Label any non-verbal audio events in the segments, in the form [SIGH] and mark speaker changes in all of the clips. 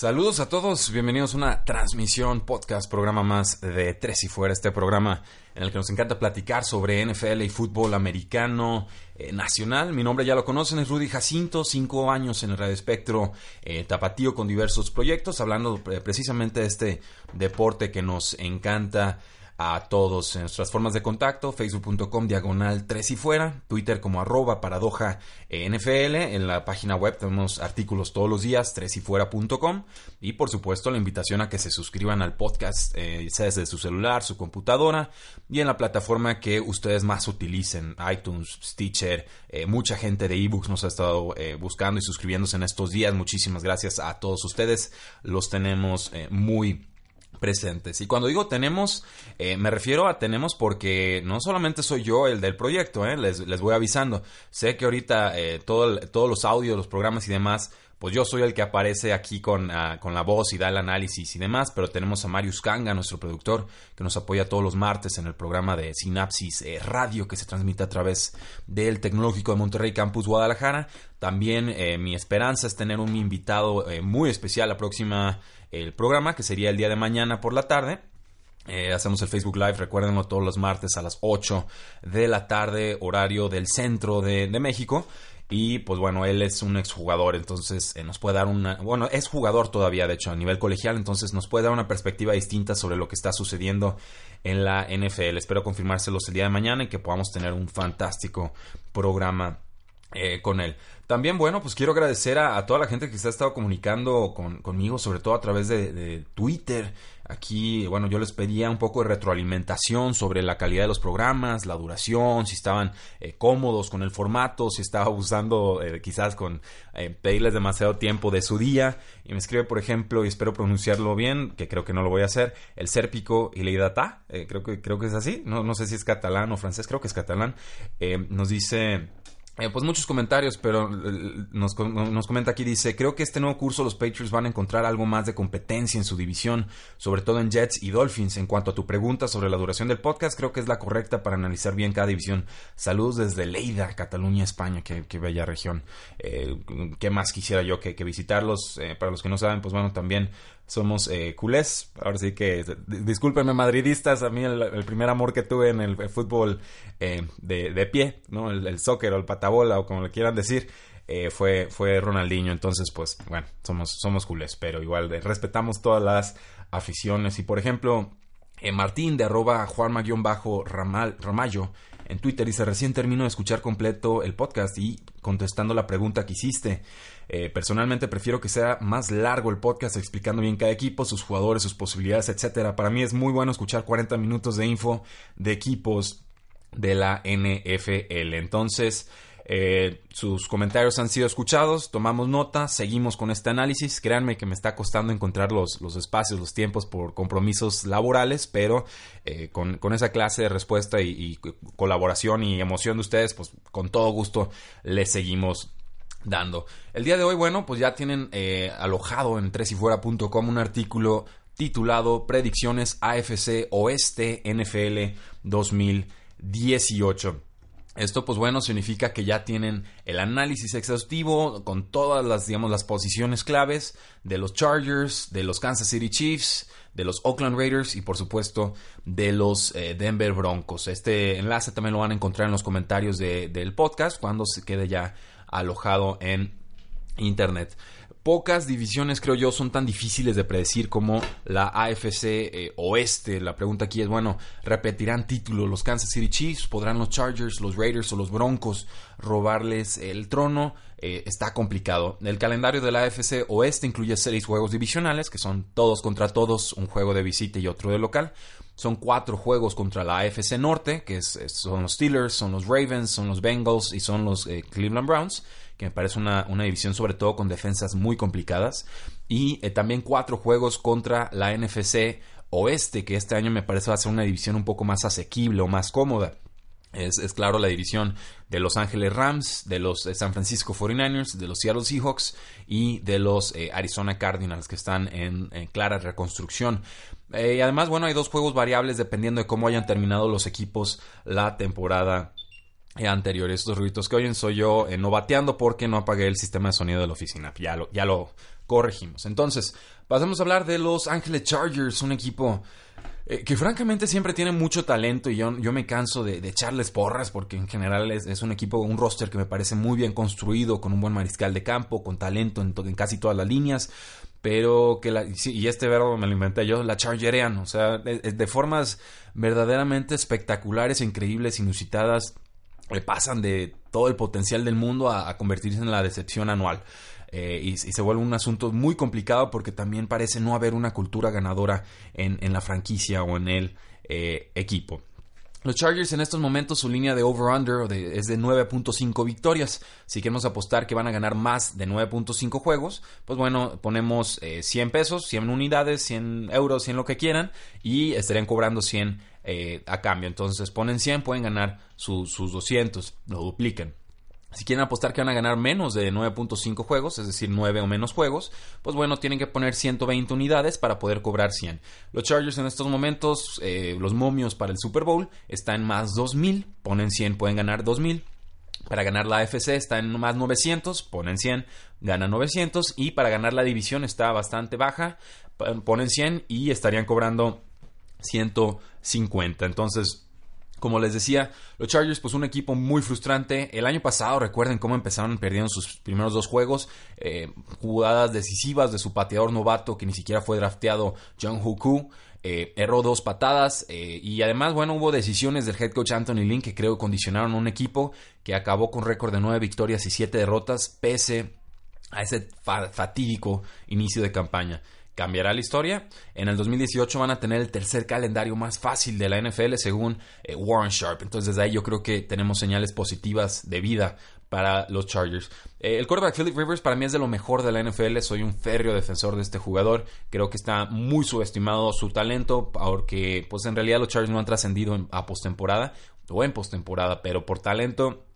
Speaker 1: Saludos a todos, bienvenidos a una transmisión, podcast, programa más de Tres y Fuera, este programa en el que nos encanta platicar sobre NFL y fútbol americano eh, nacional. Mi nombre ya lo conocen, es Rudy Jacinto, cinco años en el Radio Espectro eh, Tapatío con diversos proyectos, hablando eh, precisamente de este deporte que nos encanta a todos en nuestras formas de contacto, facebook.com diagonal 3 y fuera, Twitter como arroba paradoja NFL, en la página web tenemos artículos todos los días, 3 y fuera.com y por supuesto la invitación a que se suscriban al podcast, eh, desde su celular, su computadora y en la plataforma que ustedes más utilicen, iTunes, Stitcher, eh, mucha gente de ebooks nos ha estado eh, buscando y suscribiéndose en estos días, muchísimas gracias a todos ustedes, los tenemos muy presentes. Y cuando digo tenemos, eh, me refiero a tenemos porque no solamente soy yo el del proyecto, eh, les, les, voy avisando. Sé que ahorita eh, todo, todos los audios, los programas y demás, pues yo soy el que aparece aquí con, uh, con, la voz y da el análisis y demás, pero tenemos a Marius Kanga, nuestro productor, que nos apoya todos los martes en el programa de Sinapsis eh, Radio que se transmite a través del Tecnológico de Monterrey Campus Guadalajara. También eh, mi esperanza es tener un invitado eh, muy especial la próxima el programa, que sería el día de mañana por la tarde. Hacemos el Facebook Live, recuérdenlo todos los martes a las 8 de la tarde, horario del centro de México. Y pues bueno, él es un exjugador, entonces eh, nos puede dar una... Bueno, es jugador todavía, de hecho, a nivel colegial, entonces nos puede dar una perspectiva distinta sobre lo que está sucediendo en la NFL. Espero confirmárselos el día de mañana y que podamos tener un fantástico programa eh, con él. También, bueno, pues quiero agradecer a, toda la gente que se ha estado comunicando con, conmigo, sobre todo a través de, Twitter. Aquí, bueno, yo les pedía un poco de retroalimentación sobre la calidad de los programas, la duración, si estaban eh, cómodos con el formato, si estaba usando eh, quizás con eh, pedirles demasiado tiempo de su día. Y me escribe, por ejemplo, y espero pronunciarlo bien, que creo que no lo voy a hacer, el Sérpico y Leidata, creo, que, creo que es así, no, no sé si es catalán o francés, creo que es catalán, nos dice... Eh, pues muchos comentarios, pero eh, nos, nos, comenta aquí, dice, creo que este nuevo curso los Patriots van a encontrar algo más de competencia en su división, sobre todo en Jets y Dolphins. En cuanto a tu pregunta sobre la duración del podcast, creo que es la correcta para analizar bien cada división. Saludos desde Leida, Cataluña, España, qué, qué bella región. Eh, ¿Qué más quisiera yo que, visitarlos? Para los que no saben, pues bueno, también somos culés. Ahora sí que, discúlpenme, madridistas, a mí el, primer amor que tuve en el, fútbol de, de, pie, ¿no? El, soccer o el patabola o como le quieran decir, eh, fue, fue Ronaldinho. Entonces, pues, bueno, somos, somos culés, pero igual eh, respetamos todas las aficiones. Y por ejemplo, eh, Martín de arroba Juanma-Ramallo en Twitter dice, recién termino de escuchar completo el podcast y contestando la pregunta que hiciste. Eh, personalmente prefiero que sea más largo el podcast explicando bien cada equipo, sus jugadores, sus posibilidades, etcétera. Para mí es muy bueno escuchar 40 minutos de info de equipos de la NFL. Entonces, eh, sus comentarios han sido escuchados, tomamos nota, seguimos con este análisis. Créanme que me está costando encontrar los, los espacios, los tiempos por compromisos laborales, pero eh, con, con, esa clase de respuesta y, colaboración y emoción de ustedes, pues con todo gusto les seguimos dando. El día de hoy, bueno, pues ya tienen eh, alojado en tresyfuera.com un artículo titulado Predicciones AFC Oeste NFL 2018. Esto, pues bueno, significa que ya tienen el análisis exhaustivo con todas las, digamos, las posiciones claves de los Chargers, de los Kansas City Chiefs, de los Oakland Raiders y por supuesto de los eh, Denver Broncos. Este enlace también lo van a encontrar en los comentarios de, del podcast cuando se quede ya alojado en internet pocas divisiones, creo yo, son tan difíciles de predecir como la AFC eh, Oeste. La pregunta aquí es, bueno, ¿repetirán título los Kansas City Chiefs? ¿Podrán los Chargers, los Raiders o los Broncos robarles el trono? Eh, está complicado. El calendario de la AFC Oeste incluye seis juegos divisionales, que son todos contra todos, un juego de visita y otro de local. son cuatro juegos contra la AFC Norte, que son los Steelers, son los Ravens, son los Bengals y son los eh, Cleveland Browns, que me parece una, división sobre todo con defensas muy complicadas. Y eh, también cuatro juegos contra la NFC Oeste, que este año me parece va a ser una división un poco más asequible o más cómoda. Es, claro la división de Los Ángeles Rams, de los eh, San Francisco 49ers, de los Seattle Seahawks y de los eh, Arizona Cardinals que están en, clara reconstrucción. Y además, bueno, hay dos juegos variables dependiendo de cómo hayan terminado los equipos la temporada anterior. Estos ruidos que oyen soy yo no bateando porque no apagué el sistema de sonido de la oficina. Ya lo, ya lo corregimos. Entonces, pasemos a hablar de los Ángeles Chargers, un equipo eh, que francamente siempre tiene mucho talento y yo, yo me canso de, echarles porras porque en general es, un equipo, un roster que me parece muy bien construido, con un buen mariscal de campo, con talento en, casi todas las líneas, pero que la, y este verbo me lo inventé yo, la chargerean, o sea, de, formas verdaderamente espectaculares, increíbles, inusitadas, pasan de todo el potencial del mundo a convertirse en la decepción anual. Eh, y, se vuelve un asunto muy complicado porque también parece no haber una cultura ganadora en, la franquicia o en el eh, equipo. Los Chargers en estos momentos su línea de over-under es de 9.5 victorias. Si queremos apostar que van a ganar más de 9.5 juegos, pues bueno, ponemos 100 eh, pesos, 100 unidades, 100 euros, 100 lo que quieran y estarían cobrando 100 a cambio. Entonces ponen 100, pueden ganar sus 200, lo duplican. Si quieren apostar que van a ganar menos de 9.5 juegos, es decir, 9 o menos juegos, pues bueno, tienen que poner 120 unidades para poder cobrar 100. Los Chargers en estos momentos, eh, los momios para el Super Bowl, están más 2000, ponen 100, pueden ganar 2000. Para ganar la AFC está en más 900, ponen 100, ganan 900. Y para ganar la división está bastante baja, ponen 100 y estarían cobrando 150. Entonces, como les decía, los Chargers, pues un equipo muy frustrante. El año pasado, recuerden cómo empezaron perdiendo sus primeros dos juegos. Eh, jugadas decisivas de su pateador novato, que ni siquiera fue drafteado, John Huku. Eh, erró dos patadas eh, y además, bueno, hubo decisiones del head coach Anthony Lynn que creo condicionaron un equipo que acabó con récord de nueve victorias y siete derrotas, pese a ese fatídico inicio de campaña cambiará la historia. En el 2018 van a tener el tercer calendario más fácil de la NFL según eh, Warren Sharp. Entonces desde ahí yo creo que tenemos señales positivas de vida para los Chargers. Eh, el quarterback Philip Rivers para mí es de lo mejor de la NFL. Soy un férreo defensor de este jugador. Creo que está muy subestimado su talento porque pues en realidad los Chargers no han trascendido a postemporada o en postemporada, pero por talento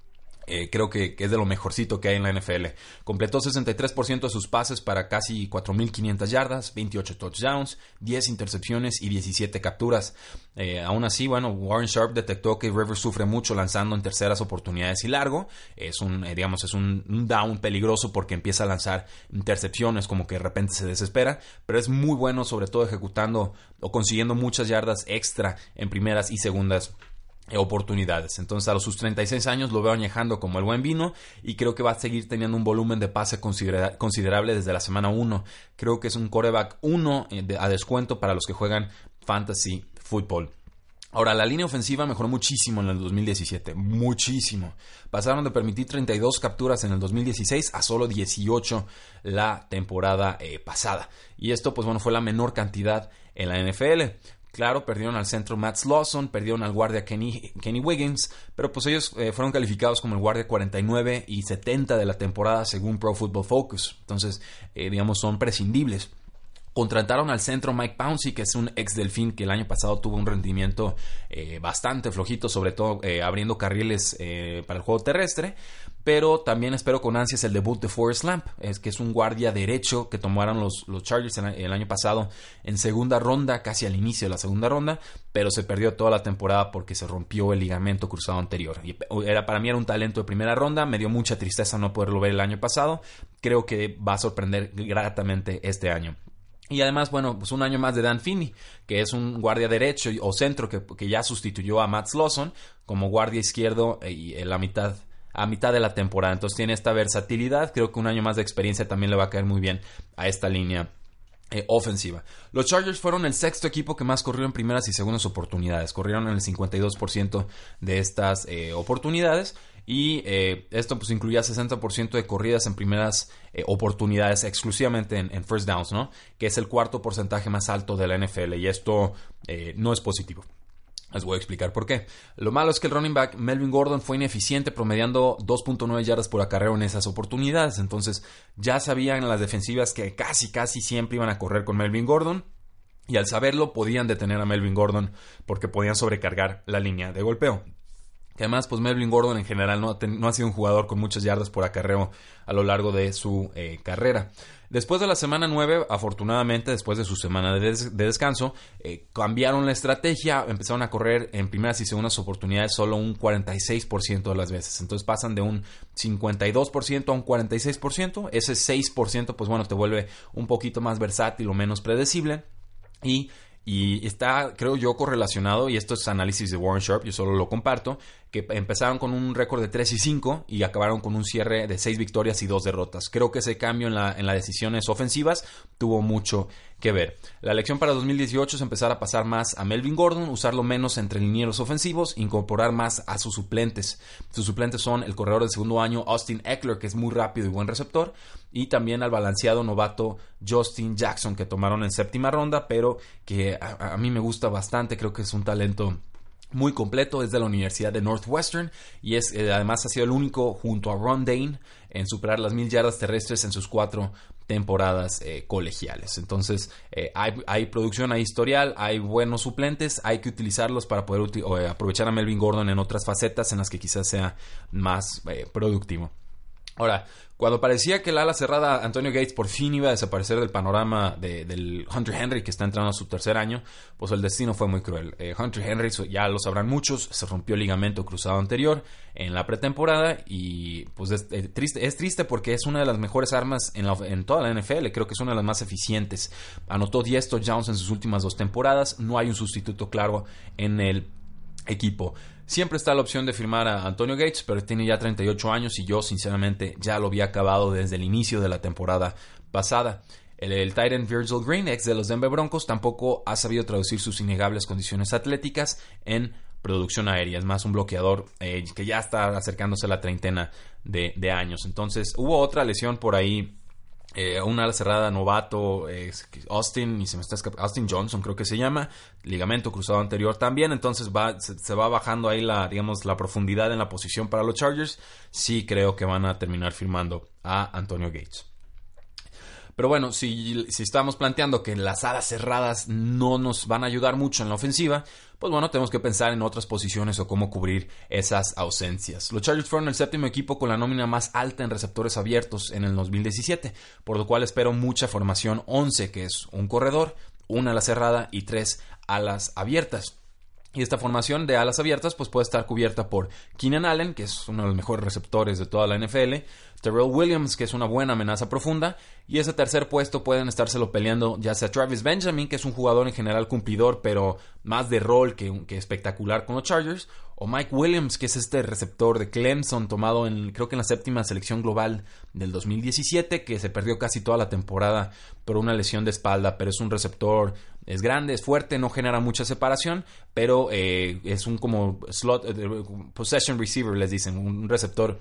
Speaker 1: eh, creo que, es de lo mejorcito que hay en la NFL. Completó 63% de sus pases para casi 4.500 yardas, 28 touchdowns, 10 intercepciones y 17 capturas. Eh, aún así, bueno, Warren Sharp detectó que Rivers sufre mucho lanzando en terceras oportunidades y largo. Es un, eh, digamos, es un, un, down peligroso porque empieza a lanzar intercepciones, como que de repente se desespera, pero es muy bueno, sobre todo ejecutando o consiguiendo muchas yardas extra en primeras y segundas oportunidades. Entonces a los sus 36 años lo veo añejando como el buen vino y creo que va a seguir teniendo un volumen de pase considerable desde la semana 1. Creo que es un coreback 1 eh, a descuento para los que juegan fantasy football. Ahora, la línea ofensiva mejoró muchísimo en el 2017, muchísimo. Pasaron de permitir 32 capturas en el 2016 a solo 18 la temporada eh, pasada. Y esto, pues bueno, fue la menor cantidad en la NFL. Claro, perdieron al centro Matt Lawson, perdieron al guardia Kenny, Wiggins, pero pues ellos eh, fueron calificados como el guardia 49 y 70 de la temporada según Pro Football Focus. Entonces, eh, digamos, son prescindibles. Contrataron al centro Mike Pouncey, que es un ex delfín que el año pasado tuvo un rendimiento eh, bastante flojito, sobre todo abriendo carriles para el juego terrestre. Pero también espero con ansias el debut de Forrest Lamp, es que es un guardia derecho que tomaron los, los Chargers el año pasado en segunda ronda, casi al inicio de la segunda ronda, pero se perdió toda la temporada porque se rompió el ligamento cruzado anterior. Y era, para mí era un talento de primera ronda, me dio mucha tristeza no poderlo ver el año pasado. Creo que va a sorprender gratamente este año. Y además, bueno, pues un año más de Dan Finney, que es un guardia derecho o centro que, ya sustituyó a Matt Lawson como guardia izquierdo y en la mitad a mitad de la temporada. Entonces tiene esta versatilidad. Creo que un año más de experiencia también le va a caer muy bien a esta línea eh, ofensiva. Los Chargers fueron el sexto equipo que más corrió en primeras y segundas oportunidades. Corrieron en el 52% de estas eh, oportunidades. y eh, esto pues incluía 60% de corridas en primeras oportunidades exclusivamente en, first downs, ¿no? Que es el cuarto porcentaje más alto de la NFL y esto no es positivo. Les voy a explicar por qué. Lo malo es que el running back Melvin Gordon fue ineficiente, promediando 2.9 yardas por acarreo en esas oportunidades. Entonces, ya sabían las defensivas que casi, casi siempre iban a correr con Melvin Gordon. Y al saberlo, podían detener a Melvin Gordon porque podían sobrecargar la línea de golpeo. Que además, pues Melvin Gordon en general no ha, sido un jugador con muchas yardas por acarreo a lo largo de su eh, carrera. Después de la semana 9, afortunadamente, después de su semana de, descanso, eh, cambiaron la estrategia, empezaron a correr en primeras y segundas oportunidades solo un 46% de las veces. Entonces pasan de un 52% a un 46%. Ese 6%, pues bueno, te vuelve un poquito más versátil o menos predecible. Y y está, creo yo, correlacionado, y esto es análisis de Warren Sharp, yo solo lo comparto, que empezaron con un récord de 3 y 5 y acabaron con un cierre de 6 victorias y 2 derrotas. Creo que ese cambio en, la, en las decisiones ofensivas tuvo mucho que ver. La elección para 2018 es empezar a pasar más a Melvin Gordon, usarlo menos entre linieros ofensivos, incorporar más a sus suplentes. Sus suplentes son el corredor de segundo año Austin Eckler, que es muy rápido y buen receptor, y también al balanceado novato Justin Jackson, que tomaron en séptima ronda, pero que a mí me gusta bastante, creo que es un talento muy completo, es de la Universidad de Northwestern y es eh, además ha sido el único junto a Ron Dane en superar las mil yardas terrestres en sus cuatro temporadas eh, colegiales. Entonces eh, hay, producción, hay historial, hay buenos suplentes, hay que utilizarlos para poder aprovechar a Melvin Gordon en otras facetas en las que quizás sea más productivo. Ahora, cuando parecía que el ala cerrada Antonio Gates por fin iba a desaparecer del panorama del Hunter Henry que está entrando a su tercer año, pues el destino fue muy cruel. Eh, Hunter Henry, ya lo sabrán muchos, se rompió el ligamento cruzado anterior en la pretemporada y pues es, eh, triste, es triste porque es una de las mejores armas en, en, toda la NFL, creo que es una de las más eficientes. Anotó 10 touchdowns en sus últimas dos temporadas, no hay un sustituto claro en el equipo. Siempre está la opción de firmar a Antonio Gates, pero tiene ya 38 años y yo sinceramente ya lo había acabado desde el inicio de la temporada pasada. El, Titan Virgil Green, ex de los Denver Broncos, tampoco ha sabido traducir sus innegables condiciones atléticas en producción aérea. Es más un bloqueador eh, que ya está acercándose a la treintena de, de años. Entonces hubo otra lesión por ahí eh, una cerrada novato, Austin, y se me está Austin Johnson creo que se llama, ligamento cruzado anterior también, entonces va, se, va bajando ahí la, digamos, la profundidad en la posición para los Chargers, sí creo que van a terminar firmando a Antonio Gates. Pero bueno, si, si estamos planteando que las alas cerradas no nos van a ayudar mucho en la ofensiva, pues bueno, tenemos que pensar en otras posiciones o cómo cubrir esas ausencias. Los Chargers fueron el séptimo equipo con la nómina más alta en receptores abiertos en el 2017, por lo cual espero mucha formación 11, que es un corredor, una ala cerrada y tres alas abiertas. Y esta formación de alas abiertas pues puede estar cubierta por Keenan Allen, que es uno de los mejores receptores de toda la NFL, Terrell Williams, que es una buena amenaza profunda, y ese tercer puesto pueden estárselo peleando ya sea Travis Benjamin, que es un jugador en general cumplidor, pero más de rol que, espectacular con los Chargers, o Mike Williams, que es este receptor de Clemson tomado en creo que en la séptima selección global del 2017, que se perdió casi toda la temporada por una lesión de espalda, pero es un receptor, es grande, es fuerte, no genera mucha separación, pero eh, es un como slot, eh, possession receiver, les dicen, un receptor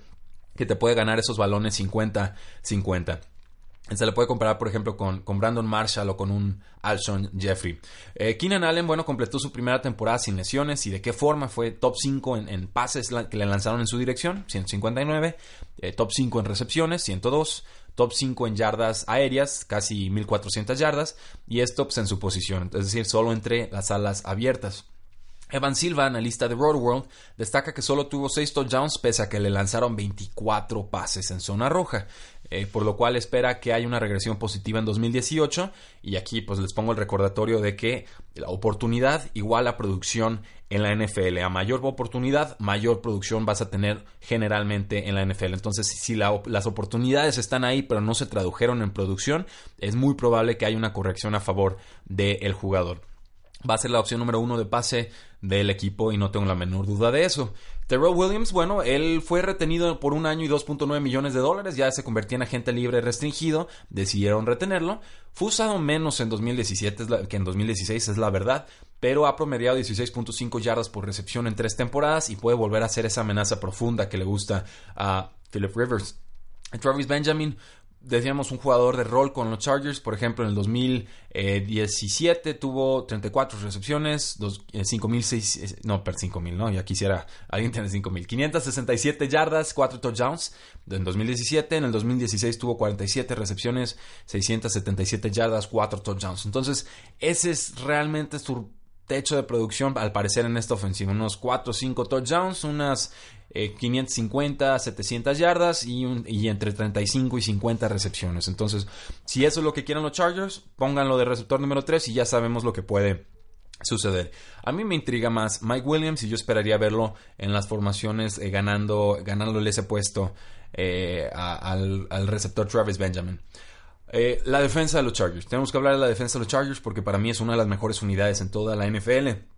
Speaker 1: que te puede ganar esos balones 50-50. Se le puede comparar, por ejemplo, con, Brandon Marshall o con un Alshon Jeffrey. Eh, Keenan Allen, bueno, completó su primera temporada sin lesiones. ¿Y de qué forma? Fue top 5 en, pases que le lanzaron en su dirección, 159. Eh, top 5 en recepciones, 102. Top 5 en yardas aéreas, casi 1400 yardas. Y esto pues, en su posición, es decir, solo entre las alas abiertas. Evan Silva, analista de Road World, destaca que solo tuvo 6 touchdowns pese a que le lanzaron 24 pases en zona roja, eh, por lo cual espera que haya una regresión positiva en 2018 y aquí pues les pongo el recordatorio de que la oportunidad igual a producción en la NFL. A mayor oportunidad, mayor producción vas a tener generalmente en la NFL. Entonces, si las oportunidades están ahí pero no se tradujeron en producción, es muy probable que haya una corrección a favor del jugador. Va a ser la opción número uno de pase del equipo y no tengo la menor duda de eso. Terrell Williams, bueno, él fue retenido por un año y 2.9 millones de dólares, ya se convertía en agente libre restringido, decidieron retenerlo. Fue usado menos en 2017 que en 2016, es la verdad, pero ha promediado 16.5 yardas por recepción en tres temporadas y puede volver a ser esa amenaza profunda que le gusta a Philip Rivers. Travis Benjamin decíamos un jugador de rol con los Chargers, por ejemplo, en el 2017 tuvo 34 recepciones, 5.006, eh, no, per 5.000, no, ya quisiera alguien tener 5.000, 567 yardas, 4 touchdowns en 2017, en el 2016 tuvo 47 recepciones, 677 yardas, 4 touchdowns. Entonces, ese es realmente su techo de producción al parecer en esta ofensiva, unos 4 o 5 touchdowns, unas 550, eh, 700 yardas y, entre 35 y 50 recepciones. Entonces, si eso es lo que quieren los Chargers, pónganlo de receptor número 3 y ya sabemos lo que puede suceder. A mí me intriga más Mike Williams y yo esperaría verlo en las formaciones eh, ganando, ganándole ese puesto eh, al, al, receptor Travis Benjamin. la defensa de los Chargers. Tenemos que hablar de la defensa de los Chargers porque para mí es una de las mejores unidades en toda la NFL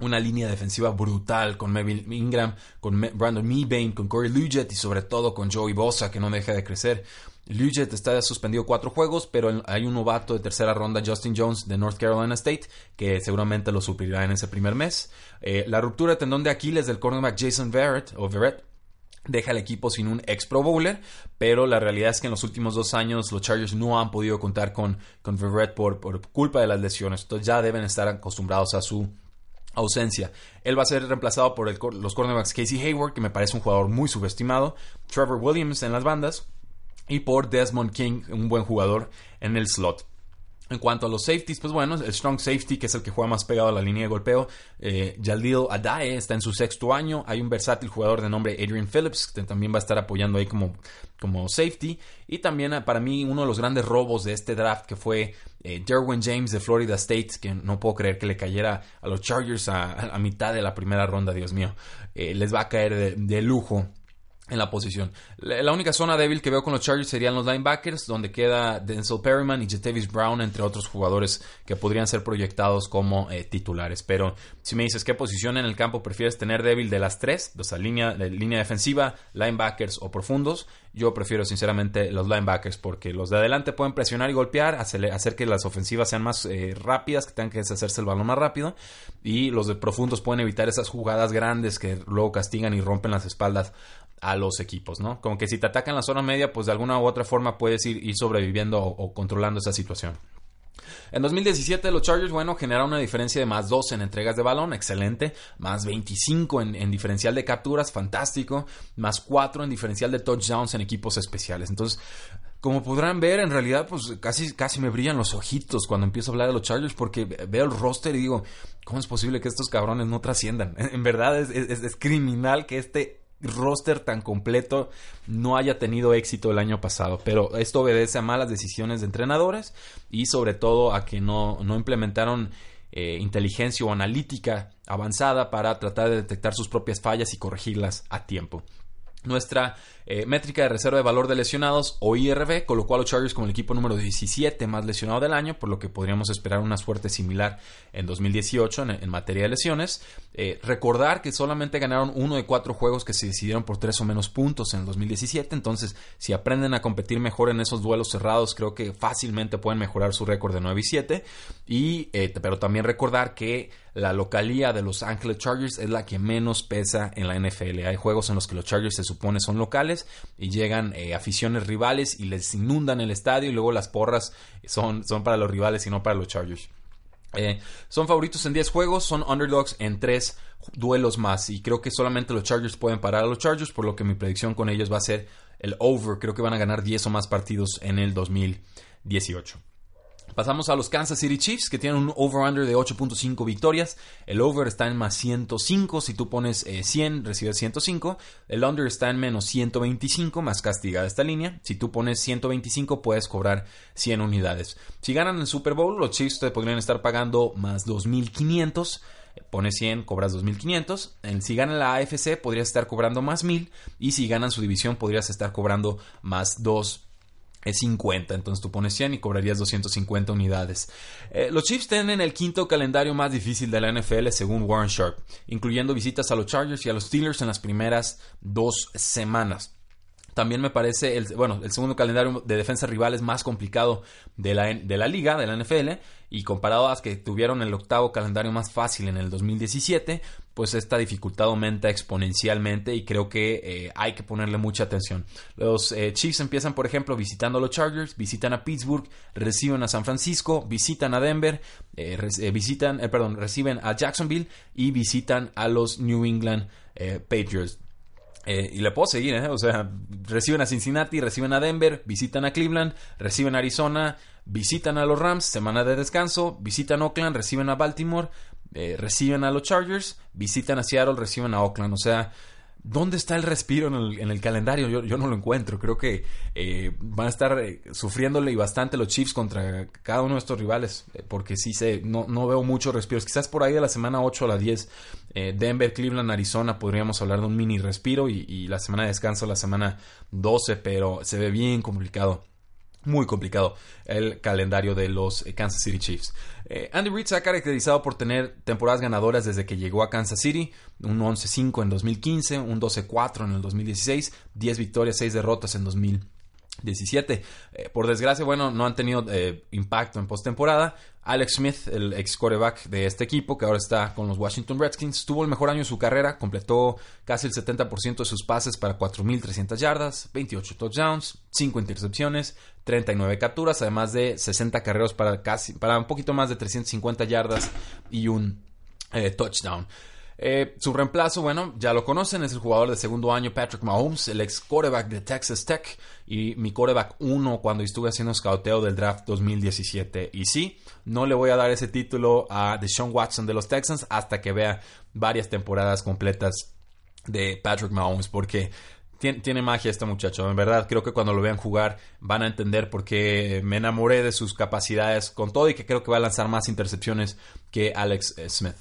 Speaker 1: una línea defensiva brutal con Melvin Ingram, con Brandon Meebane, con Corey Lujet y sobre todo con Joey Bosa que no deja de crecer. Lujet está suspendido cuatro juegos, pero hay un novato de tercera ronda, Justin Jones, de North Carolina State, que seguramente lo suplirá en ese primer mes. Eh, la ruptura de tendón de Aquiles del cornerback Jason Verrett, o Verrett deja al equipo sin un ex Pro Bowler, pero la realidad es que en los últimos dos años los Chargers no han podido contar con, con Verrett por, por culpa de las lesiones. Entonces ya deben estar acostumbrados a su ausencia. Él va a ser reemplazado por los cornerbacks Casey Hayward, que me parece un jugador muy subestimado, Trevor Williams en las bandas y por Desmond King, un buen jugador en el slot. En cuanto a los safeties, pues bueno, el strong safety, que es el que juega más pegado a la línea de golpeo, eh, Jalil Adae está en su sexto año. Hay un versátil jugador de nombre Adrian Phillips, que también va a estar apoyando ahí como, como safety. Y también eh, para mí uno de los grandes robos de este draft, que fue eh, Derwin James de Florida State, que no puedo creer que le cayera a los Chargers a, mitad de la primera ronda, Dios mío. Eh, les va a caer de lujo en la posición. La, única zona débil que veo con los Chargers serían los linebackers, donde queda Denzel Perryman y Jatavis Brown, entre otros jugadores que podrían ser proyectados como eh, titulares. Pero si me dices qué posición en el campo prefieres tener débil de las tres, o sea, línea, línea defensiva, linebackers o profundos, yo prefiero sinceramente los linebackers porque los de adelante pueden presionar y golpear, hacer, que las ofensivas sean más eh, rápidas, que tengan que deshacerse el balón más rápido, y los de profundos pueden evitar esas jugadas grandes que luego castigan y rompen las espaldas a los equipos, ¿no? Como que si te atacan la zona media, pues de alguna u otra forma puedes ir, sobreviviendo o, controlando esa situación. En 2017 los Chargers, bueno, generaron una diferencia de más 2 en entregas de balón, excelente, más 25 en, en, diferencial de capturas, fantástico, más 4 en diferencial de touchdowns en equipos especiales. Entonces, como podrán ver, en realidad, pues casi, casi me brillan los ojitos cuando empiezo a hablar de los Chargers porque veo el roster y digo, ¿cómo es posible que estos cabrones no trasciendan? [LAUGHS] En verdad es criminal que este roster tan completo no haya tenido éxito el año pasado. Pero esto obedece a malas decisiones de entrenadores y sobre todo a que no, no implementaron eh, inteligencia o analítica avanzada para tratar de detectar sus propias fallas y corregirlas a tiempo. Nuestra eh, métrica de reserva de valor de lesionados o IRB colocó a los Chargers como el equipo número 17 más lesionado del año, por lo que podríamos esperar una suerte similar en 2018 en, materia de lesiones. Eh, recordar que solamente ganaron uno de cuatro juegos que se decidieron por tres o menos puntos en el 2017, entonces si aprenden a competir mejor en esos duelos cerrados, creo que fácilmente pueden mejorar su récord de 9 y 7. Y, eh, pero también recordar que la localía de Los Angeles Chargers es la que menos pesa en la NFL. Hay juegos en los que los Chargers se supone son locales y llegan eh, aficiones rivales y les inundan el estadio y luego las porras son, son para los rivales y no para los Chargers. Eh, son favoritos en 10 juegos, son underdogs en 3 duelos más y creo que solamente los Chargers pueden parar a los Chargers, por lo que mi predicción con ellos va a ser el over, creo que van a ganar 10 o más partidos en el 2018. Pasamos a los Kansas City Chiefs, que tienen un over-under de 8.5 victorias. El over está en más 105. Si tú pones 100, eh, recibes 105. El under está en menos 125, más castigada esta línea. Si tú pones 125, puedes cobrar 100 unidades. Si ganan el Super Bowl, los Chiefs te podrían estar pagando más 2.500 pones 100, cobras 2500. Si ganan la AFC, podrías estar cobrando más 1000. Y si ganan su división, podrías estar cobrando más 2 es 50, entonces tú pones 100 y cobrarías 250 unidades. Eh, los Chiefs tienen el quinto calendario más difícil de la NFL según Warren Sharp, incluyendo visitas a los Chargers y a los Steelers en las primeras dos semanas. También me parece, el, bueno, el segundo calendario de defensa rival es más complicado de la, de la liga, de la NFL, y comparado a las que tuvieron el octavo calendario más fácil en el 2017, pues esta dificultad aumenta exponencialmente y creo que eh, hay que ponerle mucha atención. Los eh, Chiefs empiezan, por ejemplo, visitando a los Chargers, visitan a Pittsburgh, reciben a San Francisco, visitan a Denver, eh, visitan, perdón, reciben a Jacksonville y visitan a los New England Patriots. Eh, y le puedo seguir, ¿eh? O sea, reciben a Cincinnati, reciben a Denver, visitan a Cleveland, reciben a Arizona, visitan a los Rams, semana de descanso, visitan Oakland, reciben a Baltimore, eh, reciben a los Chargers, visitan a Seattle, reciben a Oakland. O sea, ¿Dónde está el respiro en el, calendario? Yo, no lo encuentro. Creo que eh, van a estar eh, sufriéndole y bastante los Chiefs contra cada uno de estos rivales. Eh, porque sí sé, no, no veo muchos respiros. Quizás por ahí de la semana 8 a la 10, Denver, Cleveland, Arizona, podríamos hablar de un mini respiro. Y, y la semana de descanso, la semana 12, pero se ve bien complicado muy complicado el calendario de los Kansas City Chiefs. Eh, Andy Reid se ha caracterizado por tener temporadas ganadoras desde que llegó a Kansas City, un 11-5 en 2015, un 12-4 en el 2016, 10 victorias, 6 derrotas en 2017. Eh, por desgracia, bueno, no han tenido eh, impacto en postemporada. Alex Smith, el ex quarterback de este equipo, que ahora está con los Washington Redskins, tuvo el mejor año de su carrera, completó casi el 70% de sus pases para 4.300 yardas, 28 touchdowns, 5 intercepciones, 39 capturas, además de 60 carreros para, casi, para un poquito más de 350 yardas y un eh, touchdown. Eh, su reemplazo, bueno, ya lo conocen, es el jugador de segundo año Patrick Mahomes, el ex quarterback de Texas Tech y mi quarterback 1 cuando estuve haciendo scouteo del draft 2017. Y sí, no le voy a dar ese título a Deshaun Watson de los Texans hasta que vea varias temporadas completas de Patrick Mahomes, porque tiene, magia este muchacho. En verdad, creo que cuando lo vean jugar van a entender por qué me enamoré de sus capacidades con todo y que creo que va a lanzar más intercepciones que Alex eh, Smith.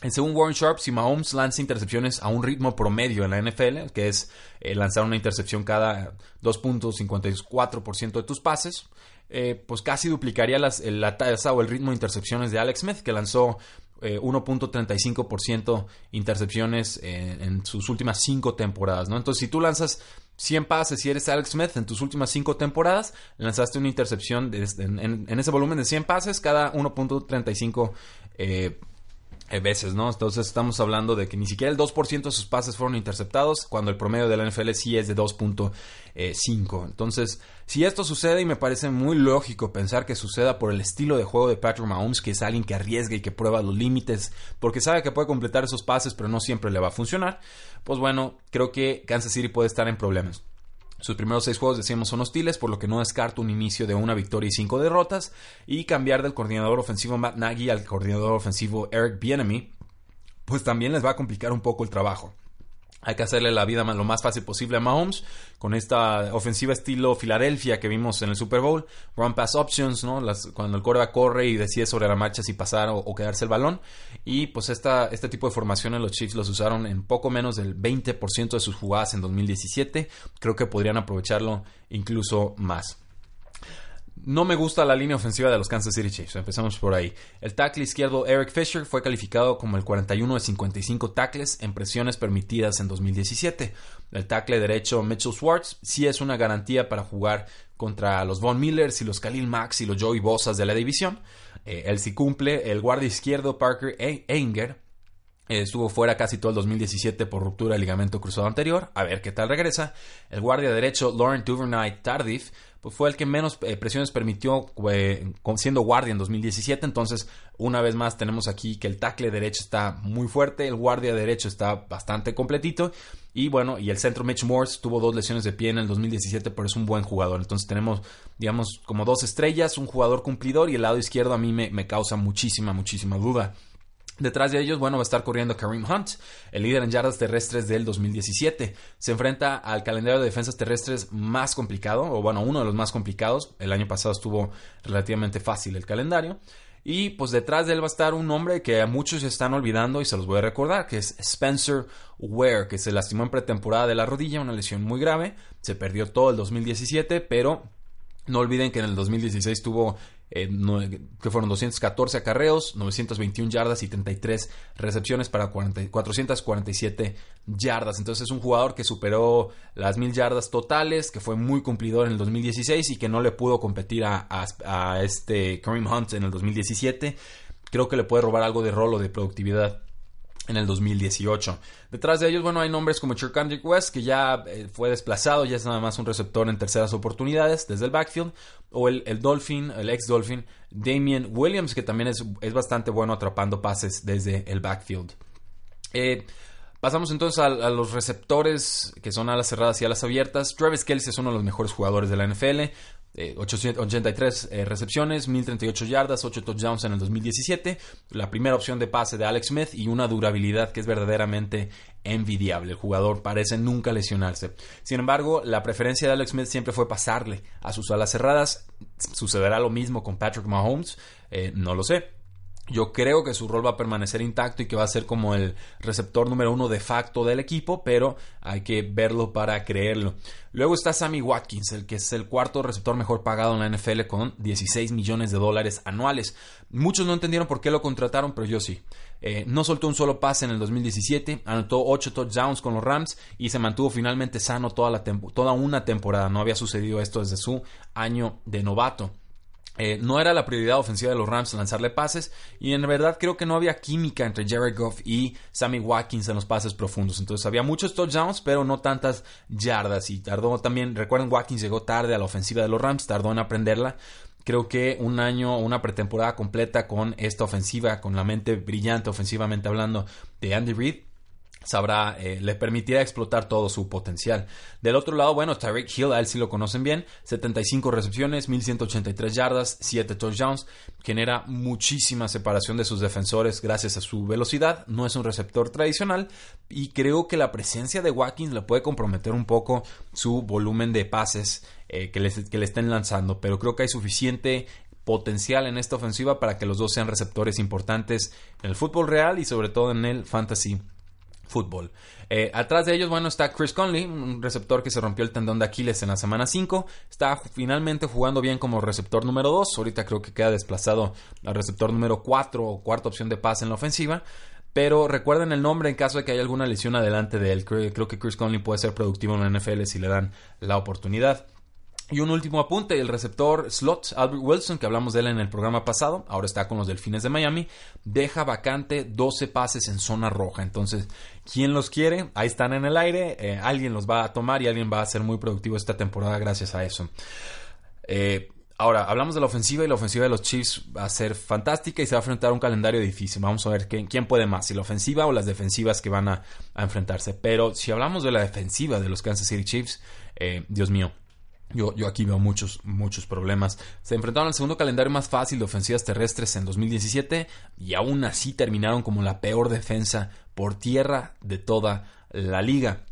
Speaker 1: En según Warren Sharp, si Mahomes lanza intercepciones a un ritmo promedio en la NFL, que es eh, lanzar una intercepción cada 2.54% de tus pases, eh, pues casi duplicaría las, la tasa o el ritmo de intercepciones de Alex Smith, que lanzó 1.35% intercepciones en, sus últimas 5 temporadas, ¿no? Entonces, si tú lanzas 100 pases y eres Alex Smith en tus últimas 5 temporadas, lanzaste una intercepción en, ese volumen de 100 pases cada 1.35 eh, eh, veces, ¿no? Entonces estamos hablando de que ni siquiera el 2% de sus pases fueron interceptados, cuando el promedio de la NFL sí es de 2.5. Entonces, si esto sucede, y me parece muy lógico pensar que suceda por el estilo de juego de Patrick Mahomes, que es alguien que arriesga y que prueba los límites, porque sabe que puede completar esos pases, pero no siempre le va a funcionar, pues bueno, creo que Kansas City puede estar en problemas. Sus primeros seis juegos, decíamos, son hostiles, por lo que no descarto un inicio de una victoria y cinco derrotas. Y cambiar del coordinador ofensivo Matt Nagy al coordinador ofensivo Eric Bieniemy, pues también les va a complicar un poco el trabajo. Hay que hacerle la vida lo más fácil posible a Mahomes con esta ofensiva estilo Filadelfia que vimos en el Super Bowl. Run pass options, ¿no? cuando el coreback corre y decide sobre la marcha si pasar o, quedarse el balón. Y pues esta, este tipo de formaciones los Chiefs los usaron en poco menos del 20% de sus jugadas en 2017. Creo que podrían aprovecharlo incluso más. No me gusta la línea ofensiva de los Kansas City Chiefs. Empezamos por ahí. El tackle izquierdo Eric Fisher fue calificado como el 41 de 55 tackles en presiones permitidas en 2017. El tackle derecho Mitchell Schwartz sí es una garantía para jugar contra los Von Millers y los Khalil Max y los Joey Bossas de la división. Eh, él sí cumple. El guardia izquierdo Parker Einger eh, estuvo fuera casi todo el 2017 por ruptura del ligamento cruzado anterior. A ver qué tal regresa. El guardia derecho Lauren Duvernay Tardif pues fue el que menos eh, presiones permitió eh, siendo guardia en 2017. Entonces, una vez más, tenemos aquí que el tackle derecho está muy fuerte, el guardia derecho está bastante completito. Y bueno, y el centro Mitch Morse tuvo dos lesiones de pie en el 2017, pero es un buen jugador. Entonces tenemos, digamos, como dos estrellas, un jugador cumplidor y el lado izquierdo a mí me, me causa muchísima, muchísima duda. Detrás de ellos, bueno, va a estar corriendo Kareem Hunt, el líder en yardas terrestres del 2017. Se enfrenta al calendario de defensas terrestres más complicado, o bueno, uno de los más complicados. El año pasado estuvo relativamente fácil el calendario. Y pues detrás de él va a estar un hombre que a muchos se están olvidando y se los voy a recordar, que es Spencer Ware, que se lastimó en pretemporada de la rodilla, una lesión muy grave. Se perdió todo el 2017, pero No olviden que en el 2016 tuvo que fueron 214 acarreos, 921 yardas y 33 recepciones para 447 yardas. Entonces es un jugador que superó las mil yardas totales, que fue muy cumplidor en el 2016 y que no le pudo competir a, a este Kareem Hunt en el 2017. Creo que le puede robar algo de rol o de productividad en el 2018. Detrás de ellos, bueno, hay nombres como Cherkandrick West, que ya eh, fue desplazado, ya es nada más un receptor en terceras oportunidades desde el backfield, o el, Dolphin, el ex Dolphin, Damien Williams, que también es, bastante bueno atrapando pases desde el backfield. Eh, pasamos entonces a, los receptores que son alas cerradas y alas abiertas. Travis Kelce es uno de los mejores jugadores de la NFL. 883 eh, eh, recepciones, 1038 yardas, 8 touchdowns en el 2017. La primera opción de pase de Alex Smith y una durabilidad que es verdaderamente envidiable. El jugador parece nunca lesionarse. Sin embargo, la preferencia de Alex Smith siempre fue pasarle a sus alas cerradas. ¿Sucederá lo mismo con Patrick Mahomes? Eh, no lo sé. Yo creo que su rol va a permanecer intacto y que va a ser como el receptor número uno de facto del equipo, pero hay que verlo para creerlo. Luego está Sammy Watkins, el que es el cuarto receptor mejor pagado en la NFL con 16 millones de dólares anuales. Muchos no entendieron por qué lo contrataron, pero yo sí. Eh, no soltó un solo pase en el 2017, anotó 8 touchdowns con los Rams y se mantuvo finalmente sano toda, una temporada. No había sucedido esto desde su año de novato. Eh, no era la prioridad ofensiva de los Rams lanzarle pases y en verdad creo que no había química entre Jared Goff y Sammy Watkins en los pases profundos. Entonces había muchos touchdowns pero no tantas yardas y tardó también, recuerden Watkins llegó tarde a la ofensiva de los Rams, tardó en aprenderla. Creo que un año, una pretemporada completa con esta ofensiva, con la mente brillante ofensivamente hablando de Andy Reid, sabrá, eh, le permitirá explotar todo su potencial. Del otro lado, bueno, Tyreek Hill, a él sí lo conocen bien, 75 recepciones, 1183 yardas, 7 touchdowns, genera muchísima separación de sus defensores gracias a su velocidad, no es un receptor tradicional y creo que la presencia de Watkins le puede comprometer un poco su volumen de pases eh, que, que le estén lanzando, pero creo que hay suficiente potencial en esta ofensiva para que los dos sean receptores importantes en el fútbol real y sobre todo en el fantasy fútbol. Eh, atrás de ellos, bueno, está Chris Conley, un receptor que se rompió el tendón de Aquiles en la semana 5. Está finalmente jugando bien como receptor número 2. Ahorita creo que queda desplazado al receptor número 4 o cuarta opción de pase en la ofensiva. Pero recuerden el nombre en caso de que haya alguna lesión adelante de él. Creo que Chris Conley puede ser productivo en la NFL si le dan la oportunidad. Y un último apunte, el receptor slot Albert Wilson, que hablamos de él en el programa pasado, ahora está con los Delfines de Miami, deja vacante 12 pases en zona roja. Entonces, ¿quién los quiere? Ahí están en el aire, eh, alguien los va a tomar y alguien va a ser muy productivo esta temporada gracias a eso. Eh, ahora, hablamos de la ofensiva y la ofensiva de los Chiefs va a ser fantástica y se va a enfrentar a un calendario difícil. Vamos a ver quién, puede más, si la ofensiva o las defensivas que van a, enfrentarse. Pero si hablamos de la defensiva de los Kansas City Chiefs, eh, Dios mío yo, yo, aquí veo muchos, muchos problemas. Se enfrentaron al segundo calendario más fácil de ofensivas terrestres en 2017 y aún así terminaron como la peor defensa por tierra de toda la liga.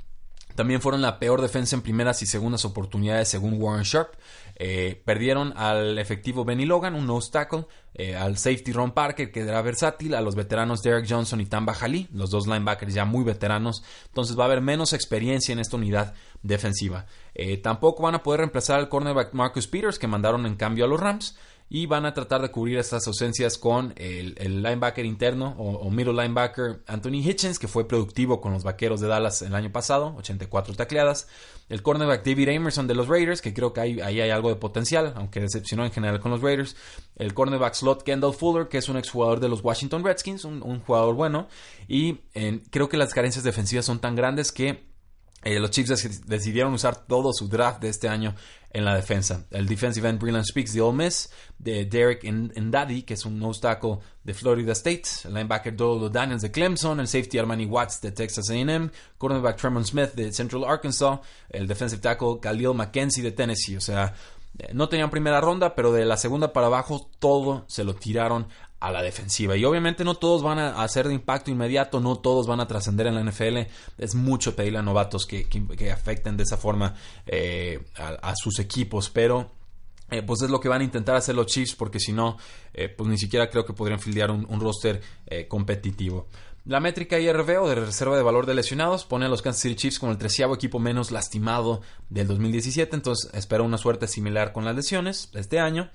Speaker 1: También fueron la peor defensa en primeras y segundas oportunidades según Warren Sharp. Eh, perdieron al efectivo Benny Logan, un nose tackle, eh, al safety Ron Parker, que era versátil, a los veteranos Derek Johnson y Tamba Hali, los dos linebackers ya muy veteranos. Entonces va a haber menos experiencia en esta unidad defensiva. Eh, tampoco van a poder reemplazar al cornerback Marcus Peters, que mandaron en cambio a los Rams y van a tratar de cubrir estas ausencias con el, linebacker interno o, middle linebacker Anthony Hitchens, que fue productivo con los vaqueros de Dallas el año pasado, 84 tacleadas. El cornerback David Amerson de los Raiders, que creo que ahí, hay algo de potencial, aunque decepcionó en general con los Raiders. El cornerback slot Kendall Fuller, que es un exjugador de los Washington Redskins, un, jugador bueno. Y creo que las carencias defensivas son tan grandes que eh, los Chiefs decidieron usar todo su draft de este año en la defensa. El defensive end Breland Speaks de Ole Miss, de Derek Ndadi, que es un tackle de Florida State, el linebacker Dolo Daniels de Clemson, el safety Armani Watts de Texas A&M, cornerback Tremont Smith de Central Arkansas, el defensive tackle Khalil McKenzie de Tennessee. O sea, no tenían primera ronda, pero de la segunda para abajo todo se lo tiraron a la defensiva. Y obviamente no todos van a hacer de impacto inmediato, no todos van a trascender en la NFL. Es mucho pedirle a novatos que, afecten de esa forma eh, a, sus equipos, pero eh, pues es lo que van a intentar hacer los Chiefs porque si no, eh, pues ni siquiera creo que podrían fildear un, roster competitivo. La métrica IRV o de reserva de valor de lesionados pone a los Kansas City Chiefs como el treceavo equipo menos lastimado del 2017, entonces espero una suerte similar con las lesiones este año.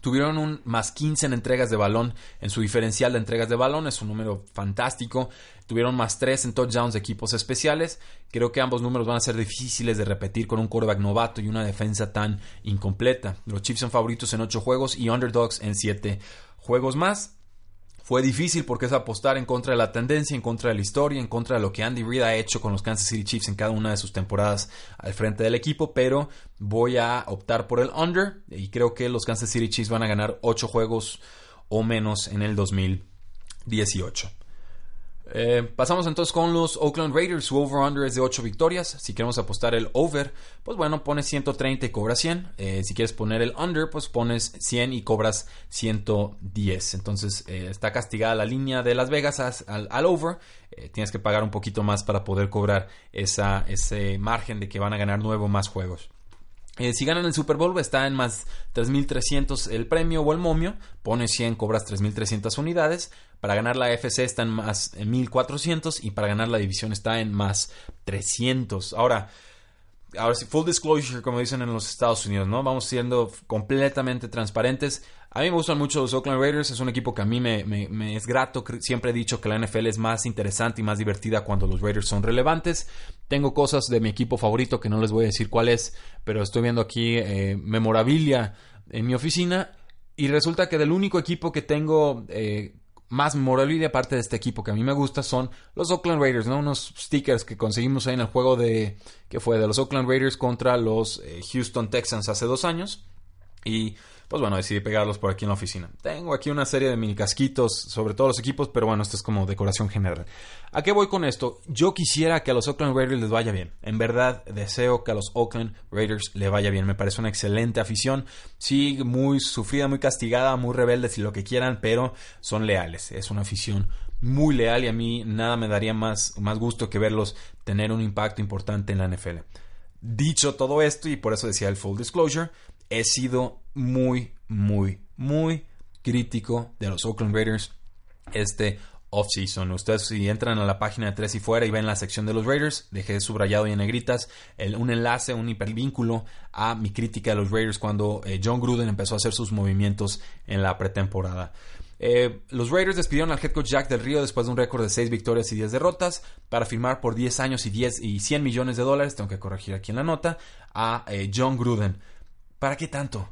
Speaker 1: Tuvieron un más 15 en entregas de balón en su diferencial de entregas de balón, es un número fantástico. Tuvieron más 3 en touchdowns de equipos especiales. Creo que ambos números van a ser difíciles de repetir con un quarterback novato y una defensa tan incompleta. Los Chiefs son favoritos en 8 juegos y underdogs en 7 juegos más. Fue difícil porque es apostar en contra de la tendencia, en contra de la historia, en contra de lo que Andy Reid ha hecho con los Kansas City Chiefs en cada una de sus temporadas al frente del equipo, pero voy a optar por el under y creo que los Kansas City Chiefs van a ganar 8 juegos o menos en el 2018. Eh, pasamos entonces con los Oakland Raiders. Su over-under es de 8 victorias. Si queremos apostar el over, pues bueno, pones 130 y cobras 100. Eh, si quieres poner el under, pues pones 100 y cobras 110. Entonces eh, está castigada la línea de Las Vegas al, al, over. tienes que pagar un poquito más para poder cobrar esa, ese margen de que van a ganar nuevo más juegos. Eh, si ganan el Super Bowl está en más 3.300 el premio o el momio. Pones 100, cobras 3.300 unidades. Para ganar la FC está en más 1.400 y para ganar la división está en más 300. Ahora, ahora sí, full disclosure, como dicen en los Estados Unidos, ¿no? Vamos siendo completamente transparentes. A mí me gustan mucho los Oakland Raiders, es un equipo que a mí me, me, es grato. Siempre he dicho que la NFL es más interesante y más divertida cuando los Raiders son relevantes. Tengo cosas de mi equipo favorito que no les voy a decir cuál es, pero estoy viendo aquí eh, memorabilia en mi oficina y resulta que del único equipo que tengo eh, más memorabilia aparte de este equipo que a mí me gusta son los Oakland Raiders, ¿no? Unos stickers que conseguimos ahí en el juego de que fue de los Oakland Raiders contra los eh, Houston Texans hace dos años y pues bueno, decidí pegarlos por aquí en la oficina. Tengo aquí una serie de mini casquitos sobre todos los equipos, pero bueno, esto es como decoración general. ¿A qué voy con esto? Yo quisiera que a los Oakland Raiders les vaya bien. En verdad, deseo que a los Oakland Raiders les vaya bien. Me parece una excelente afición. Sí, muy sufrida, muy castigada, muy rebelde, si lo que quieran, pero son leales. Es una afición muy leal y a mí nada me daría más, más gusto que verlos tener un impacto importante en la NFL. Dicho todo esto, y por eso decía el full disclosure, he sido muy, muy, muy crítico de los Oakland Raiders este off-season. Ustedes si entran a la página de Tres y Fuera y ven la sección de los Raiders, dejé subrayado y en negritas un enlace, un hipervínculo a mi crítica de los Raiders cuando eh, John Gruden empezó a hacer sus movimientos en la pretemporada. Eh, los Raiders despidieron al head coach Jack del Río después de un récord de 6 victorias y 10 derrotas para firmar por 10 años y, 10 y 100 millones de dólares, tengo que corregir aquí en la nota, a eh, John Gruden. ¿Para qué tanto?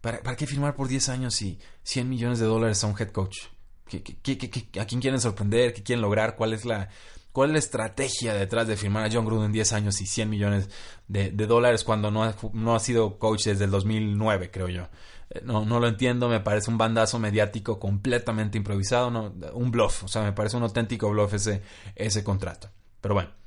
Speaker 1: ¿Para, qué firmar por 10 años y 100 millones de dólares a un head coach? a quién quieren sorprender? ¿Qué quieren lograr? ¿Cuál es la, cuál es la estrategia detrás de firmar a John Gruden 10 años y 100 millones de, dólares cuando no ha, no ha, sido coach desde el 2009, creo yo? Eh, no, no lo entiendo, me parece un bandazo mediático completamente improvisado, un bluff, o sea, me parece un auténtico bluff ese, ese contrato. Pero bueno.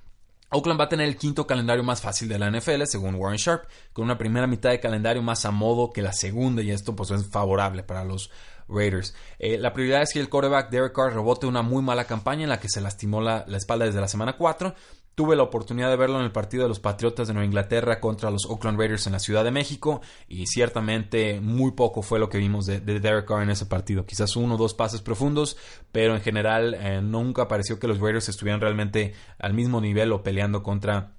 Speaker 1: Oakland va a tener el quinto calendario más fácil de la NFL, según Warren Sharp, con una primera mitad de calendario más a modo que la segunda, y esto pues es favorable para los Raiders. Eh, la prioridad es que el quarterback Derek Carr rebote una muy mala campaña en la que se lastimó la, la espalda desde la semana 4 Tuve la oportunidad de verlo en el partido de los Patriotas de Nueva Inglaterra contra los Oakland Raiders en la Ciudad de México y ciertamente muy poco fue lo que vimos de, Derek Carr en ese partido. Quizás uno o dos pases profundos, pero en general eh, nunca pareció que los Raiders estuvieran realmente al mismo nivel o peleando contra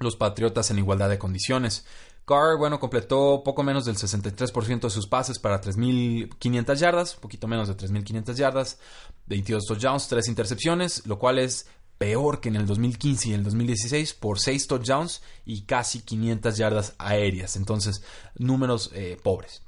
Speaker 1: los Patriotas en igualdad de condiciones. Carr, bueno, completó poco menos del 63% de sus pases para 3.500 yardas, poquito menos de 3.500 yardas, 22 touchdowns, 3 intercepciones, lo cual es peor que en el 2015 y el 2016 por 6 touchdowns y casi 500 yardas aéreas. Entonces, números eh, pobres.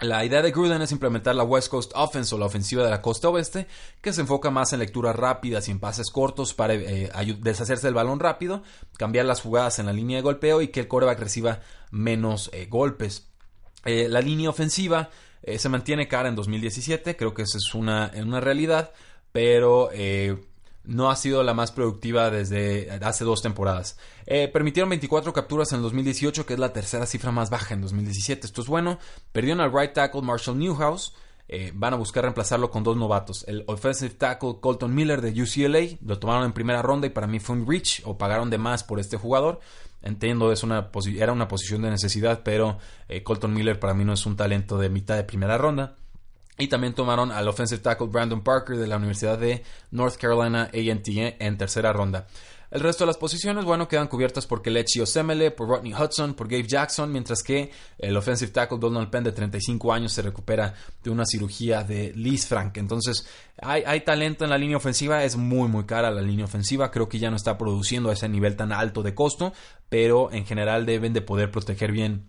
Speaker 1: La idea de Gruden es implementar la West Coast Offense o la ofensiva de la costa oeste, que se enfoca más en lecturas rápidas y en pases cortos para eh, deshacerse del balón rápido, cambiar las jugadas en la línea de golpeo y que el quarterback reciba menos eh, golpes. la línea ofensiva se mantiene cara en 2017, creo que esa es una, una realidad, pero no ha sido la más productiva desde hace dos temporadas. Eh, permitieron 24 capturas en el 2018, que es la tercera cifra más baja en 2017. Esto es bueno. Perdieron al right tackle Marshall Newhouse. Eh, van a buscar reemplazarlo con dos novatos. El offensive tackle Colton Miller de UCLA. Lo tomaron en primera ronda y para mí fue un reach o pagaron de más por este jugador. Entiendo, es una era una posición de necesidad, pero eh, Colton Miller para mí no es un talento de mitad de primera ronda. Y también tomaron al offensive tackle Brandon Parker de la Universidad de North Carolina AT en tercera ronda. El resto de las posiciones, bueno, quedan cubiertas por Kelechi Osemele, por Rodney Hudson, por Gabe Jackson, mientras que el offensive tackle Donald Penn de 35 años se recupera de una cirugía de Liz Frank. Entonces, hay, hay talento en la línea ofensiva, es muy, muy cara la línea ofensiva, creo que ya no está produciendo a ese nivel tan alto de costo, pero en general deben de poder proteger bien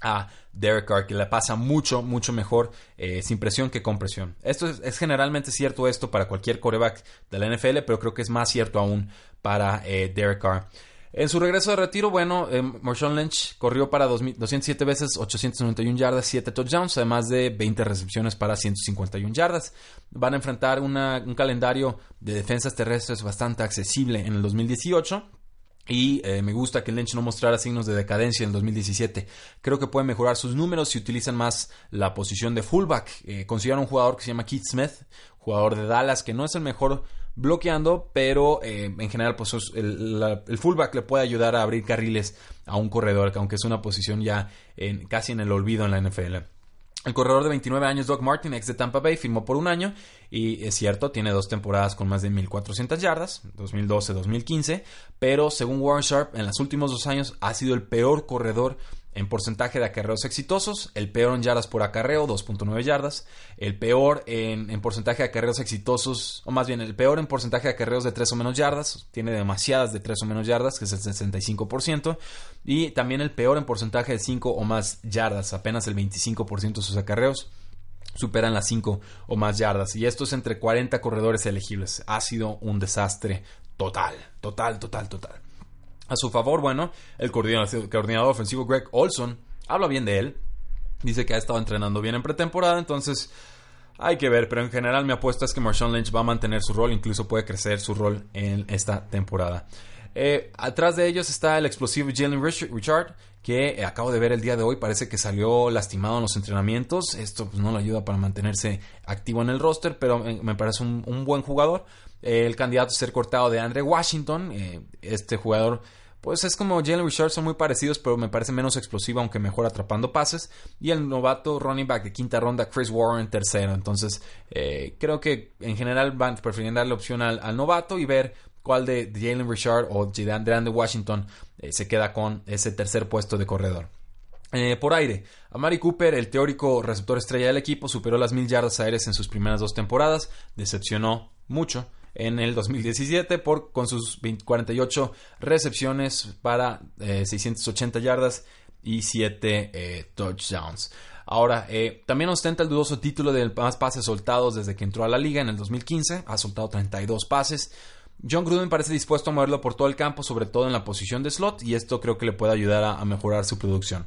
Speaker 1: a Derek Carr, que le pasa mucho, mucho mejor eh, sin presión que con presión. Esto es, generalmente cierto esto para cualquier coreback de la NFL, pero creo que es más cierto aún para eh, Derek Carr. En su regreso de retiro, bueno, eh, Marshawn Lynch corrió para 207 veces, 891 yardas, 7 touchdowns, además de 20 recepciones para 151 yardas. Van a enfrentar un calendario de defensas terrestres bastante accesible en el 2018 y eh, me gusta que Lynch no mostrara signos de decadencia en el 2017. Creo que puede mejorar sus números si utilizan más la posición de fullback. Eh, consideran un jugador que se llama Keith Smith, jugador de Dallas, que no es el mejor bloqueando, pero eh, en general pues el, fullback le puede ayudar a abrir carriles a un corredor, aunque es una posición ya en, casi en el olvido en la NFL. El corredor de 29 años, Doug Martin, ex de Tampa Bay, firmó por un año y es cierto, tiene dos temporadas con más de 1.400 yardas, 2012-2015, pero según Warren Sharp, en los últimos dos años ha sido el peor corredor en porcentaje de acarreos exitosos, el peor en yardas por acarreo, 2.9 yardas, el peor en, porcentaje de acarreos exitosos, o más bien el peor en porcentaje de acarreos de 3 o menos yardas, tiene demasiadas de 3 o menos yardas, que es el 65%, y también el peor en porcentaje de 5 o más yardas, apenas el 25% de sus acarreos superan las 5 o más yardas, y esto es entre 40 corredores elegibles. Ha sido un desastre total, total, total, total. A su favor, bueno, el coordinador, ofensivo Greg Olson habla bien de él. Dice que ha estado entrenando bien en pretemporada, entonces hay que ver, pero en general mi apuesta es que Marshawn Lynch va a mantener su rol, incluso puede crecer su rol en esta temporada. Eh, atrás de ellos está el explosivo Jalen Richard, que acabo de ver el día de hoy, parece que salió lastimado en los entrenamientos. Esto pues, no le ayuda para mantenerse activo en el roster, pero me parece un, buen jugador. el candidato a ser cortado de Andre Washington, eh, este jugador pues es como Jalen Richard, son muy parecidos, pero me parece menos explosivo, aunque mejor atrapando pases. Y el novato running back de quinta ronda, Chris Warren, tercero. Entonces, eh, creo que en general van prefieren darle opción al, novato y ver cuál de Jalen Richard o de Andre Washington eh, se queda con ese tercer puesto de corredor. Eh, por aire, Amari Cooper, el teórico receptor estrella del equipo, superó las mil yardas aéreas en sus primeras dos temporadas, decepcionó mucho en el 2017 por, con sus 48 recepciones para 680 eh, yardas y 7 eh, touchdowns. Ahora, eh, también ostenta el dudoso título de más pases soltados desde que entró a la liga en el 2015. Ha soltado 32 pases. John Gruden parece dispuesto a moverlo por todo el campo, sobre todo en la posición de slot, y esto creo que le puede ayudar a mejorar su producción.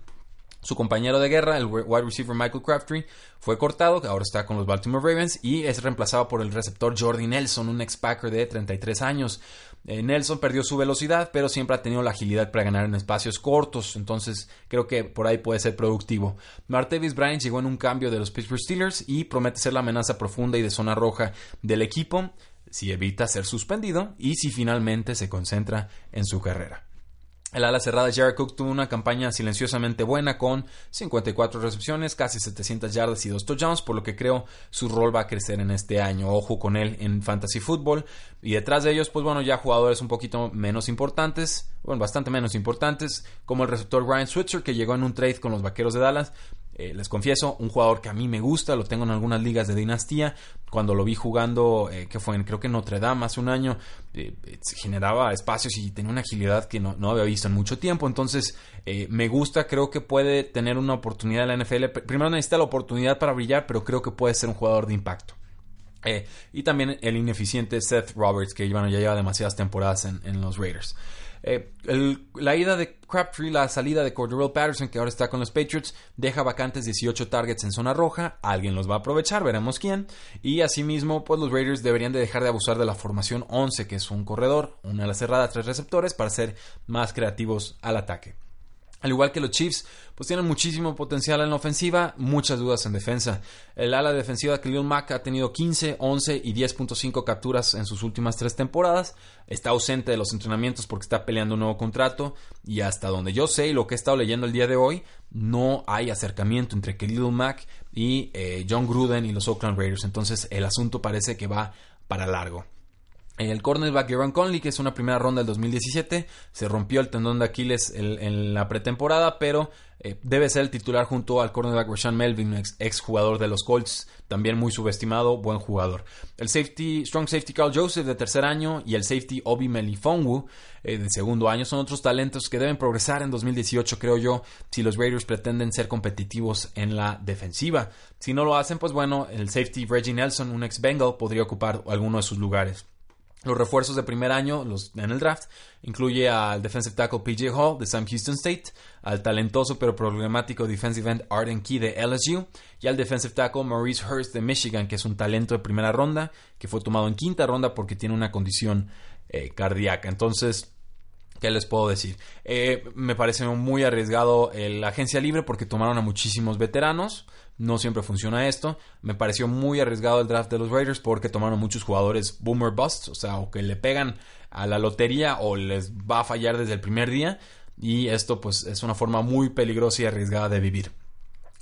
Speaker 1: Su compañero de guerra, el wide receiver Michael Crabtree, fue cortado, ahora está con los Baltimore Ravens y es reemplazado por el receptor Jordi Nelson, un ex-Packer de 33 años. Eh, Nelson perdió su velocidad, pero siempre ha tenido la agilidad para ganar en espacios cortos, entonces creo que por ahí puede ser productivo. Martavis Bryant llegó en un cambio de los Pittsburgh Steelers y promete ser la amenaza profunda y de zona roja del equipo si evita ser suspendido y si finalmente se concentra en su carrera. El ala cerrada Jared Cook tuvo una campaña silenciosamente buena con 54 recepciones, casi 700 yardas y 2 touchdowns, por lo que creo su rol va a crecer en este año. Ojo con él en fantasy football. Y detrás de ellos, pues bueno, ya jugadores un poquito menos importantes, bueno, bastante menos importantes, como el receptor Ryan Switzer, que llegó en un trade con los Vaqueros de Dallas, eh, les confieso, un jugador que a mí me gusta, lo tengo en algunas ligas de dinastía. Cuando lo vi jugando, eh, que fue en, creo que Notre Dame hace un año, eh, generaba espacios y tenía una agilidad que no, había visto en mucho tiempo. Entonces, me gusta, creo que puede tener una oportunidad en la NFL. Primero necesita la oportunidad para brillar, pero creo que puede ser un jugador de impacto. y también el ineficiente Seth Roberts, que ya lleva demasiadas temporadas en los Raiders. Eh, la ida de Crabtree, la salida de Cordero Patterson, que ahora está con los Patriots, deja vacantes 18 targets en zona roja. Alguien los va a aprovechar, veremos quién. Y asimismo, pues los Raiders deberían de dejar de abusar de la formación 11, que es un corredor, una ala cerrada, tres receptores, para ser más creativos al ataque. Al igual que los Chiefs, pues tienen muchísimo potencial en la ofensiva, muchas dudas en defensa. El ala defensiva Khalil Mack ha tenido 15, 11 y 10.5 capturas en sus últimas tres temporadas. Está ausente de los entrenamientos porque está peleando un nuevo contrato. Y hasta donde yo sé y lo que he estado leyendo el día de hoy, no hay acercamiento entre Khalil Mack y eh, John Gruden y los Oakland Raiders. Entonces el asunto parece que va para largo. El cornerback Aaron Conley, que es una primera ronda del 2017, se rompió el tendón de Aquiles en, la pretemporada, pero eh, debe ser el titular junto al cornerback Rashan Melvin, ex, jugador de los Colts, también muy subestimado, buen jugador. El safety, strong safety Carl Joseph de tercer año y el safety Obi Melifonwu eh, de segundo año son otros talentos que deben progresar en 2018, creo yo, si los Raiders pretenden ser competitivos en la defensiva. Si no lo hacen, pues bueno, el safety Reggie Nelson, un ex Bengal, podría ocupar alguno de sus lugares. Los refuerzos de primer año los, en el draft incluye al defensive tackle PJ Hall de Sam Houston State, al talentoso pero problemático defensive end Arden Key de LSU y al defensive tackle Maurice Hurst de Michigan, que es un talento de primera ronda, que fue tomado en quinta ronda porque tiene una condición eh, cardíaca. Entonces, ¿qué les puedo decir? Eh, me parece muy arriesgado la agencia libre porque tomaron a muchísimos veteranos. No siempre funciona esto. Me pareció muy arriesgado el draft de los Raiders porque tomaron muchos jugadores boomer busts, o sea, o que le pegan a la lotería o les va a fallar desde el primer día. Y esto pues es una forma muy peligrosa y arriesgada de vivir.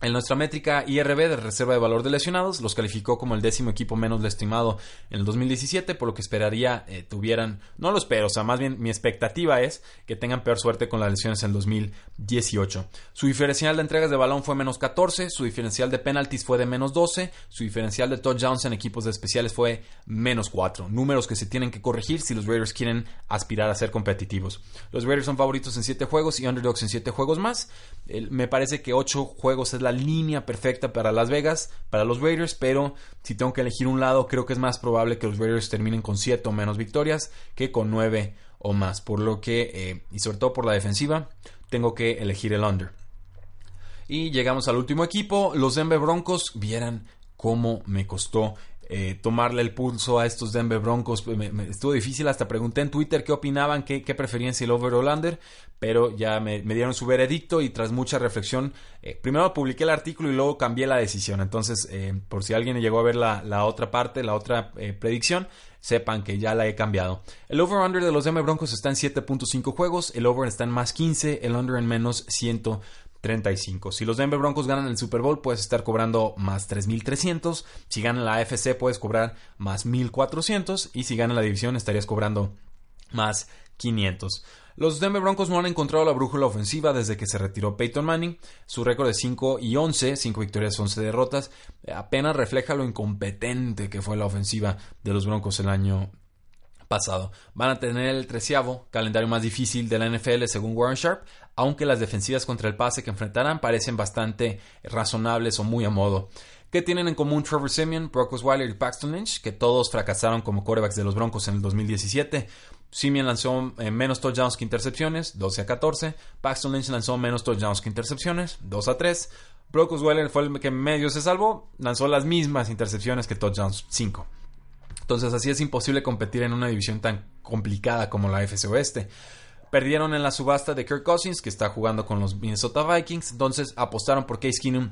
Speaker 1: En nuestra métrica IRB de reserva de valor de lesionados los calificó como el décimo equipo menos estimado en el 2017, por lo que esperaría eh, tuvieran, no lo espero, o sea, más bien mi expectativa es que tengan peor suerte con las lesiones en el 2018. Su diferencial de entregas de balón fue menos 14, su diferencial de penalties fue de menos 12, su diferencial de touchdowns en equipos de especiales fue menos 4, números que se tienen que corregir si los Raiders quieren aspirar a ser competitivos. Los Raiders son favoritos en 7 juegos y underdogs en 7 juegos más. me parece que 8 juegos es la línea perfecta para Las Vegas, para los Raiders, pero si tengo que elegir un lado, creo que es más probable que los Raiders terminen con 7 o menos victorias que con 9 o más. Por lo que, eh, y sobre todo por la defensiva, tengo que elegir el under. Y llegamos al último equipo, los Denver Broncos. Vieran cómo me costó eh, tomarle el pulso a estos Denver Broncos. estuvo difícil, hasta pregunté en Twitter qué opinaban, qué, preferían si el over o under, pero ya me, dieron su veredicto y tras mucha reflexión, eh, primero publiqué el artículo y luego cambié la decisión. Entonces, eh, por si alguien llegó a ver la, otra parte, la otra predicción, sepan que ya la he cambiado. El over-under de los Denver Broncos está en 7.5 juegos, el over está en más 15, el under en menos 100. 35. Si los Denver Broncos ganan el Super Bowl, puedes estar cobrando más 3.300. Si ganan la AFC, puedes cobrar más 1.400. Y si ganan la división, estarías cobrando más 500. Los Denver Broncos no han encontrado la brújula ofensiva desde que se retiró Peyton Manning. Su récord de 5 y 11, 5 victorias, 11 derrotas, apenas refleja lo incompetente que fue la ofensiva de los Broncos el año pasado. Van a tener el treceavo calendario más difícil de la NFL según Warren Sharp, aunque las defensivas contra el pase que enfrentarán parecen bastante razonables o muy a modo. ¿Qué tienen en común Trevor Simeon, Brock Osweiler y Paxton Lynch? Que todos fracasaron como quarterbacks de los Broncos en el 2017. Simeon lanzó eh, menos touchdowns que intercepciones, 12 a 14. Paxton Lynch lanzó menos touchdowns que intercepciones, 2 a 3. Brock Osweiler fue el que medio se salvó, lanzó las mismas intercepciones que touchdowns, 5. Entonces así es imposible competir en una división tan complicada como la FC Oeste. Perdieron en la subasta de Kirk Cousins, que está jugando con los Minnesota Vikings. Entonces apostaron por Case Keenum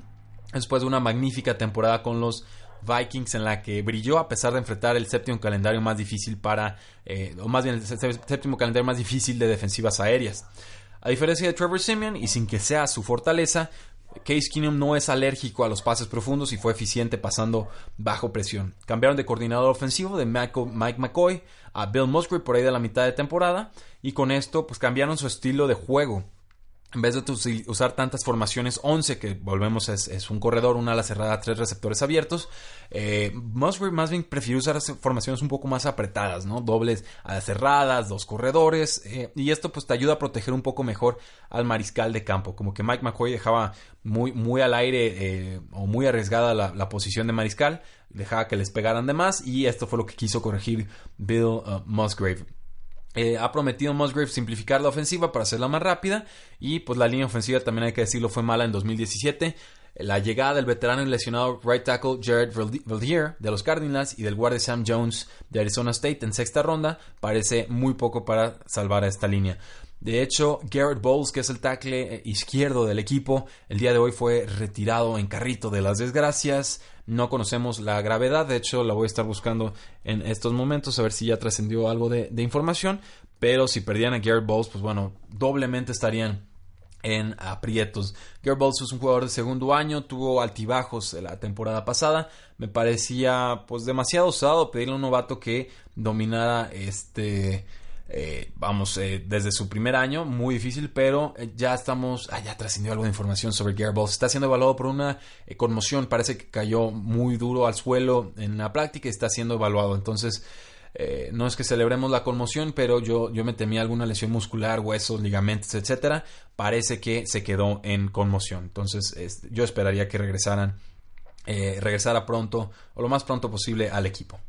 Speaker 1: después de una magnífica temporada con los Vikings en la que brilló a pesar de enfrentar el séptimo calendario más difícil para, eh, o más bien el séptimo calendario más difícil de defensivas aéreas. A diferencia de Trevor Simeon, y sin que sea su fortaleza, Case Keenum no es alérgico a los pases profundos y fue eficiente pasando bajo presión. Cambiaron de coordinador ofensivo de Mike McCoy a Bill Musgrave por ahí de la mitad de temporada y con esto pues cambiaron su estilo de juego en vez de usar tantas formaciones 11, que volvemos es, es un corredor, una ala cerrada, tres receptores abiertos, eh, Musgrave más bien prefirió usar formaciones un poco más apretadas, ¿no? Dobles alas cerradas, dos corredores, eh, y esto pues te ayuda a proteger un poco mejor al mariscal de campo, como que Mike McCoy dejaba muy, muy al aire eh, o muy arriesgada la, posición de mariscal, dejaba que les pegaran de más, y esto fue lo que quiso corregir Bill Musgrave. Eh, ha prometido Musgrave simplificar la ofensiva para hacerla más rápida y pues la línea ofensiva también hay que decirlo fue mala en 2017. La llegada del veterano y lesionado right tackle Jared Valdier de los Cardinals y del guardia Sam Jones de Arizona State en sexta ronda parece muy poco para salvar a esta línea. De hecho, Garrett Bowles, que es el tackle eh, izquierdo del equipo, el día de hoy fue retirado en carrito de las desgracias. No conocemos la gravedad, de hecho la voy a estar buscando en estos momentos a ver si ya trascendió algo de, información. Pero si perdían a Garrett Bowles, pues bueno, doblemente estarían en aprietos. Garrett Bowles es un jugador de segundo año, tuvo altibajos la temporada pasada. Me parecía pues demasiado usado pedirle a un novato que dominara este eh, vamos, eh, desde su primer año, muy difícil, pero eh, ya estamos, ah, ya trascendió algo de información sobre Gearbox. Está siendo evaluado por una conmoción, parece que cayó muy duro al suelo en la práctica y está siendo evaluado. Entonces, no es que celebremos la conmoción, pero yo, yo me temía alguna lesión muscular, huesos, ligamentos, etcétera. Parece que se quedó en conmoción. Entonces, yo esperaría que regresaran, regresara pronto o lo más pronto posible al equipo.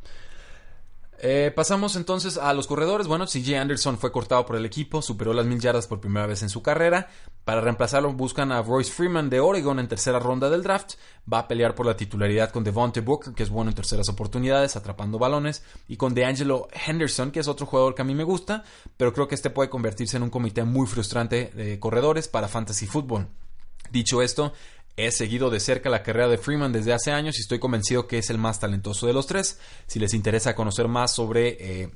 Speaker 1: Eh, pasamos entonces a los corredores. Bueno, CJ Anderson fue cortado por el equipo, superó las mil yardas por primera vez en su carrera. Para reemplazarlo buscan a Royce Freeman de Oregon en tercera ronda del draft. Va a pelear por la titularidad con Devonte Booker, que es bueno en terceras oportunidades, atrapando balones, y con DeAngelo Henderson, que es otro jugador que a mí me gusta, pero creo que este puede convertirse en un comité muy frustrante de corredores para fantasy football. Dicho esto, He seguido de cerca la carrera de Freeman desde hace años y estoy convencido que es el más talentoso de los tres. Si les interesa conocer más sobre eh,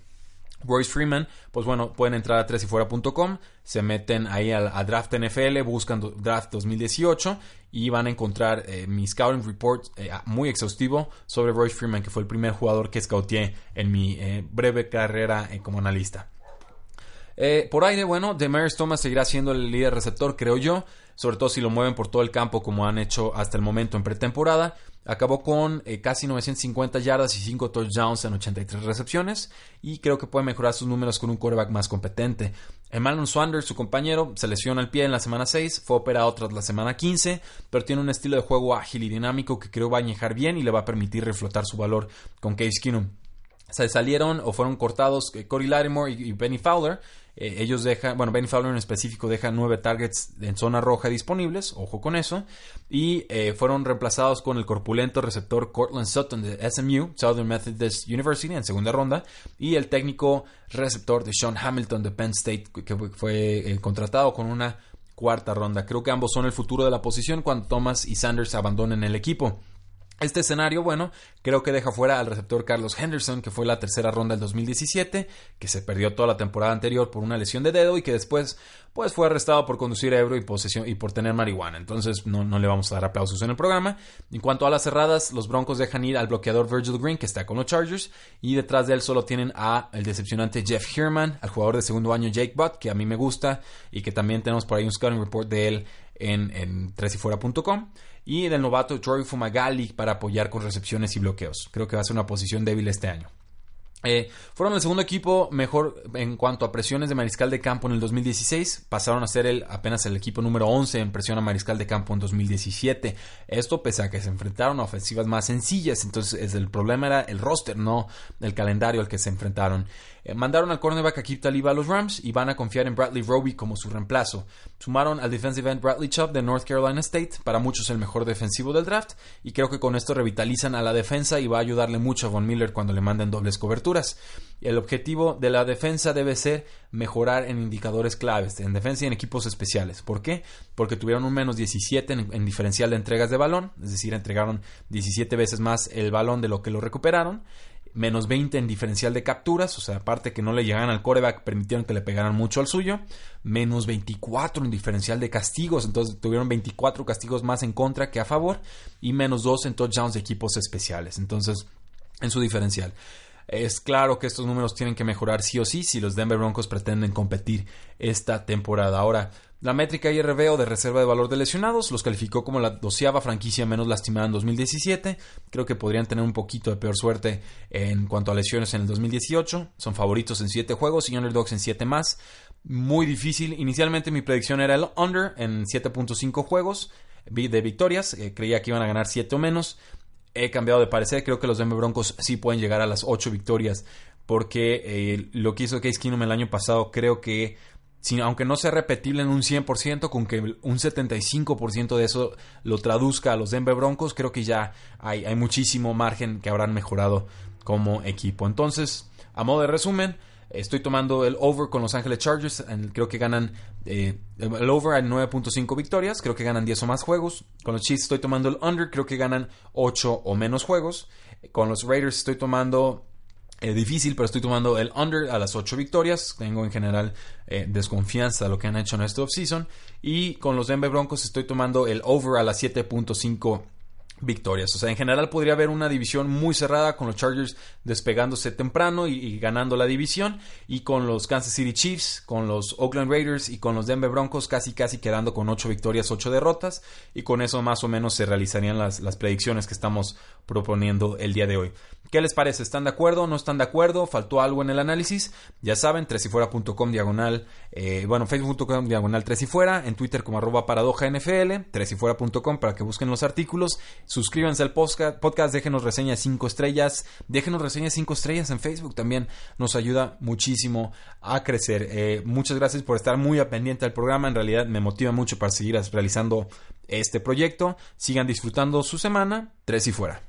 Speaker 1: Royce Freeman, pues bueno, pueden entrar a tresifuera.com, se meten ahí a, Draft NFL, buscan Draft 2018 y van a encontrar eh, mi scouting report eh, muy exhaustivo sobre Royce Freeman, que fue el primer jugador que scouteé en mi breve carrera como analista. por aire, bueno, Demarius Thomas seguirá siendo el líder receptor, creo yo sobre todo si lo mueven por todo el campo como han hecho hasta el momento en pretemporada. Acabó con eh, casi 950 yardas y 5 touchdowns en 83 recepciones y creo que puede mejorar sus números con un quarterback más competente. Emmanuel Swander, su compañero, se lesiona el pie en la semana 6, fue operado tras la semana 15, pero tiene un estilo de juego ágil y dinámico que creo va a añejar bien y le va a permitir reflotar su valor con Case Keenum. Se salieron o fueron cortados eh, Cody Lattimore y Benny Fowler, eh, ellos dejan, bueno, Benny Fowler en específico deja nueve targets en zona roja disponibles, ojo con eso, y eh, fueron reemplazados con el corpulento receptor Cortland Sutton de SMU, Southern Methodist University, en segunda ronda, y el técnico receptor de Sean Hamilton de Penn State, que fue eh, contratado con una cuarta ronda. Creo que ambos son el futuro de la posición cuando Thomas y Sanders abandonen el equipo. Este escenario, bueno, creo que deja fuera al receptor Carlos Henderson, que fue la tercera ronda del 2017, que se perdió toda la temporada anterior por una lesión de dedo y que después pues fue arrestado por conducir ebro y posesión y por tener marihuana. Entonces no, no le vamos a dar aplausos en el programa. En cuanto a las cerradas, los Broncos dejan ir al bloqueador Virgil Green, que está con los Chargers, y detrás de él solo tienen a el decepcionante Jeff Herman, al jugador de segundo año Jake Butt, que a mí me gusta y que también tenemos por ahí un scouting report de él en, en tresifuera.com y del novato Troy Fumagalli para apoyar con recepciones y bloqueos. Creo que va a ser una posición débil este año. Eh, fueron el segundo equipo mejor en cuanto a presiones de mariscal de campo en el 2016. Pasaron a ser el, apenas el equipo número 11 en presión a mariscal de campo en 2017. Esto pese a que se enfrentaron a ofensivas más sencillas. Entonces el problema era el roster, no el calendario al que se enfrentaron. Eh, mandaron al cornerback Akib Talib a los Rams y van a confiar en Bradley Roby como su reemplazo. Sumaron al defensive end Bradley Chubb de North Carolina State, para muchos el mejor defensivo del draft, y creo que con esto revitalizan a la defensa y va a ayudarle mucho a Von Miller cuando le manden dobles coberturas. El objetivo de la defensa debe ser mejorar en indicadores claves, en defensa y en equipos especiales. ¿Por qué? Porque tuvieron un menos 17 en, en diferencial de entregas de balón, es decir, entregaron 17 veces más el balón de lo que lo recuperaron menos 20 en diferencial de capturas, o sea, aparte que no le llegaban al coreback, permitieron que le pegaran mucho al suyo, menos 24 en diferencial de castigos, entonces tuvieron 24 castigos más en contra que a favor, y menos 2 en touchdowns de equipos especiales, entonces, en su diferencial. Es claro que estos números tienen que mejorar sí o sí si los Denver Broncos pretenden competir esta temporada. Ahora, la métrica IRB o de reserva de valor de lesionados los calificó como la doceava franquicia menos lastimada en 2017. Creo que podrían tener un poquito de peor suerte en cuanto a lesiones en el 2018. Son favoritos en 7 juegos y underdogs en 7 más. Muy difícil. Inicialmente mi predicción era el under en 7.5 juegos de victorias. Eh, creía que iban a ganar 7 o menos. He cambiado de parecer. Creo que los Denver Broncos sí pueden llegar a las 8 victorias. Porque eh, lo que hizo Case Keenum el año pasado creo que aunque no sea repetible en un 100%, con que un 75% de eso lo traduzca a los Denver Broncos, creo que ya hay, hay muchísimo margen que habrán mejorado como equipo. Entonces, a modo de resumen, Estoy tomando el over con Los Ángeles Chargers. Creo que ganan eh, el over a 9.5 victorias. Creo que ganan 10 o más juegos. Con los Chiefs estoy tomando el under. Creo que ganan 8 o menos juegos. Con los Raiders estoy tomando eh, difícil, pero estoy tomando el under a las 8 victorias. Tengo en general eh, desconfianza de lo que han hecho en este offseason. Y con los Denver Broncos estoy tomando el over a las 7.5 victorias. O sea, en general podría haber una división muy cerrada con los Chargers despegándose temprano y, ganando la división y con los Kansas City Chiefs, con los Oakland Raiders y con los Denver Broncos casi casi quedando con 8 victorias, 8 derrotas y con eso más o menos se realizarían las, las predicciones que estamos proponiendo el día de hoy. ¿Qué les parece? ¿Están de acuerdo? ¿No están de acuerdo? ¿Faltó algo en el análisis? Ya saben, tresifuera.com diagonal, eh, bueno, facebook.com diagonal tres y fuera, en Twitter como arroba paradoja NFL, tresifuera.com para que busquen los artículos, suscríbanse al podcast, déjenos reseñas 5 estrellas, déjenos reseñas 5 estrellas en Facebook también, nos ayuda muchísimo a crecer. Eh, muchas gracias por estar muy pendiente del programa, en realidad me motiva mucho para seguir realizando este proyecto. Sigan disfrutando su semana, tres y fuera.